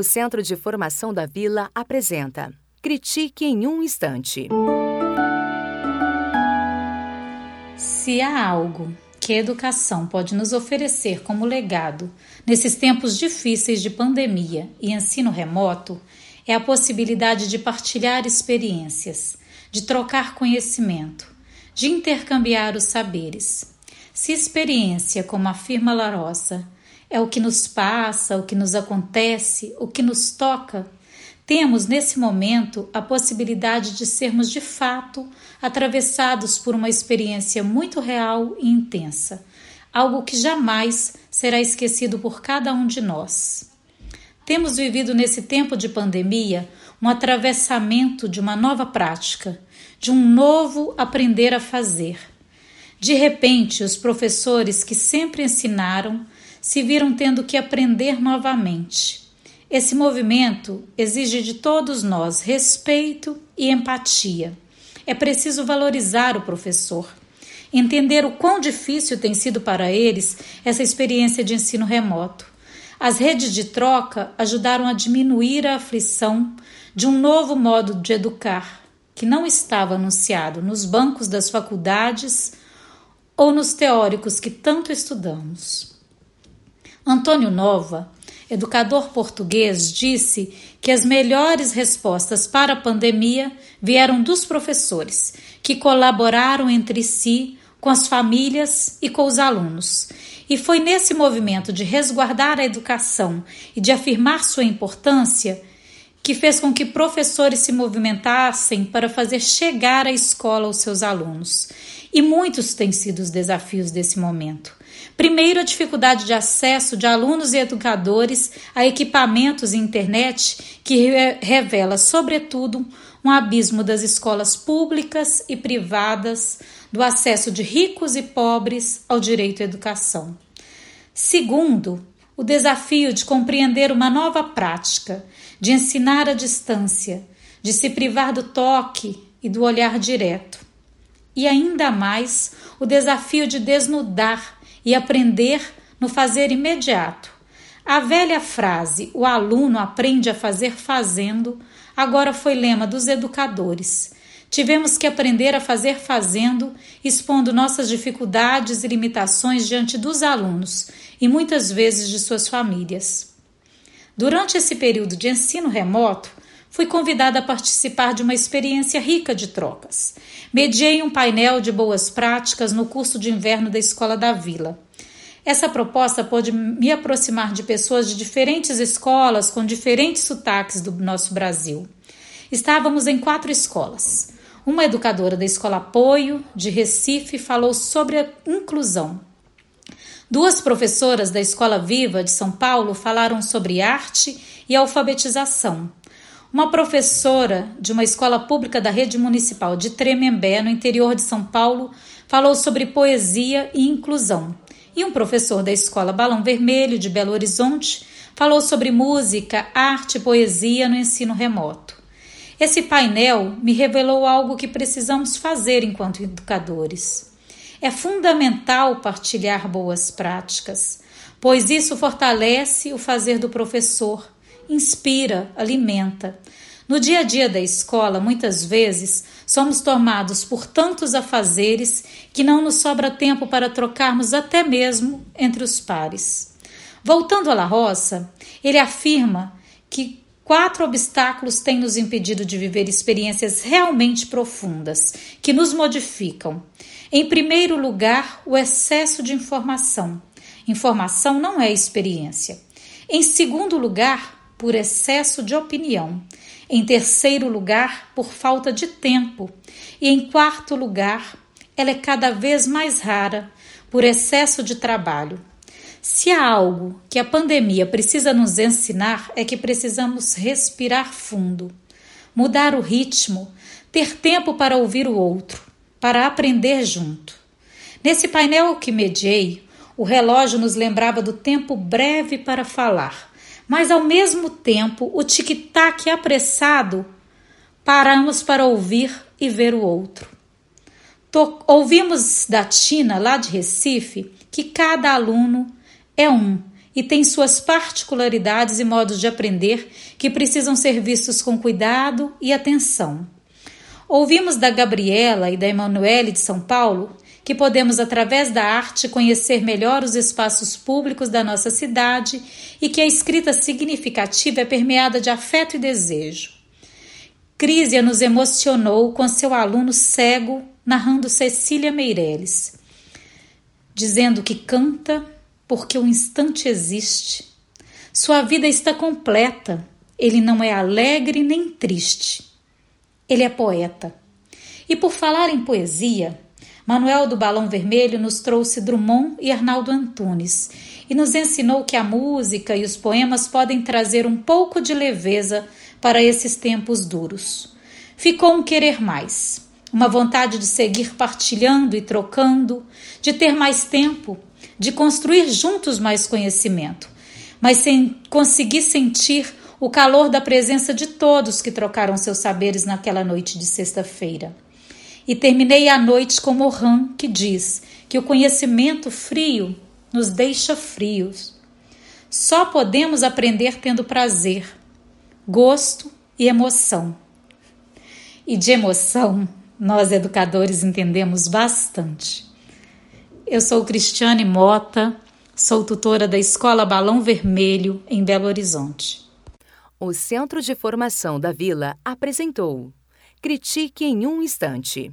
O Centro de Formação da Vila apresenta Critique em um Instante. Se há algo que a educação pode nos oferecer como legado nesses tempos difíceis de pandemia e ensino remoto, é a possibilidade de partilhar experiências, de trocar conhecimento, de intercambiar os saberes. Se experiência, como afirma Larossa, é o que nos passa, o que nos acontece, o que nos toca, temos nesse momento a possibilidade de sermos de fato atravessados por uma experiência muito real e intensa, algo que jamais será esquecido por cada um de nós. Temos vivido nesse tempo de pandemia um atravessamento de uma nova prática, de um novo aprender a fazer. De repente, os professores que sempre ensinaram se viram tendo que aprender novamente. Esse movimento exige de todos nós respeito e empatia. É preciso valorizar o professor, entender o quão difícil tem sido para eles essa experiência de ensino remoto. As redes de troca ajudaram a diminuir a aflição de um novo modo de educar, que não estava anunciado nos bancos das faculdades ou nos teóricos que tanto estudamos. Antônio Nova educador português, disse que as melhores respostas para a pandemia vieram dos professores, que colaboraram entre si, com as famílias e com os alunos. E foi nesse movimento de resguardar a educação e de afirmar sua importância que fez com que professores se movimentassem para fazer chegar a escola aos seus alunos. E muitos têm sido os desafios desse momento. Primeiro, a dificuldade de acesso de alunos e educadores a equipamentos e internet, que revela, sobretudo, um abismo das escolas públicas e privadas, do acesso de ricos e pobres ao direito à educação. Segundo, o desafio de compreender uma nova prática, de ensinar à distância, de se privar do toque e do olhar direto. E ainda mais, o desafio de desnudar e aprender no fazer imediato. A velha frase o aluno aprende a fazer fazendo agora foi lema dos educadores. Tivemos que aprender a fazer fazendo, expondo nossas dificuldades e limitações diante dos alunos e muitas vezes de suas famílias. Durante esse período de ensino remoto, fui convidada a participar de uma experiência rica de trocas. Mediei um painel de boas práticas no curso de inverno da Escola da Vila. Essa proposta pôde me aproximar de pessoas de diferentes escolas com diferentes sotaques do nosso Brasil. Estávamos em quatro escolas. Uma educadora da Escola Apoio, de Recife, falou sobre a inclusão. Duas professoras da Escola Viva de São Paulo falaram sobre arte e alfabetização. Uma professora de uma escola pública da rede municipal de Tremembé, no interior de São Paulo, falou sobre poesia e inclusão. E um professor da escola Balão Vermelho de Belo Horizonte falou sobre música, arte e poesia no ensino remoto. Esse painel me revelou algo que precisamos fazer enquanto educadores. É fundamental partilhar boas práticas, pois isso fortalece o fazer do professor, inspira, alimenta. No dia a dia da escola, muitas vezes, somos tomados por tantos afazeres que não nos sobra tempo para trocarmos até mesmo entre os pares. Voltando à La Roça, ele afirma que Quatro obstáculos têm nos impedido de viver experiências realmente profundas, que nos modificam. Em primeiro lugar, o excesso de informação. Informação não é experiência. Em segundo lugar, por excesso de opinião. Em terceiro lugar, por falta de tempo. E em quarto lugar, ela é cada vez mais rara por excesso de trabalho. Se há algo que a pandemia precisa nos ensinar é que precisamos respirar fundo, mudar o ritmo, ter tempo para ouvir o outro, para aprender junto. Nesse painel que mediei, o relógio nos lembrava do tempo breve para falar, mas ao mesmo tempo o tic-tac apressado paramos para ouvir e ver o outro. ouvimos da Tina, lá de Recife, que cada aluno é um e tem suas particularidades e modos de aprender que precisam ser vistos com cuidado e atenção. Ouvimos da Gabriela e da Emanuele de São Paulo que podemos, através da arte, conhecer melhor os espaços públicos da nossa cidade e que a escrita significativa é permeada de afeto e desejo. Crisia nos emocionou com seu aluno cego narrando Cecília Meireles, dizendo que canta porque o instante existe. Sua vida está completa. Ele não é alegre nem triste. Ele é poeta. E por falar em poesia, Manuel do Balão Vermelho nos trouxe Drummond e Arnaldo Antunes e nos ensinou que a música e os poemas podem trazer um pouco de leveza para esses tempos duros. Ficou um querer mais, uma vontade de seguir partilhando e trocando, de ter mais tempo, de construir juntos mais conhecimento, mas sem conseguir sentir o calor da presença de todos que trocaram seus saberes naquela noite de sexta-feira. E terminei a noite com Mohan, que diz que o conhecimento frio nos deixa frios. Só podemos aprender tendo prazer, gosto e emoção. E de emoção, nós educadores entendemos bastante. Eu sou Cristiane Mota, sou tutora da Escola Balão Vermelho, em Belo Horizonte. O Centro de Formação da Vila apresentou Critique em um Instante.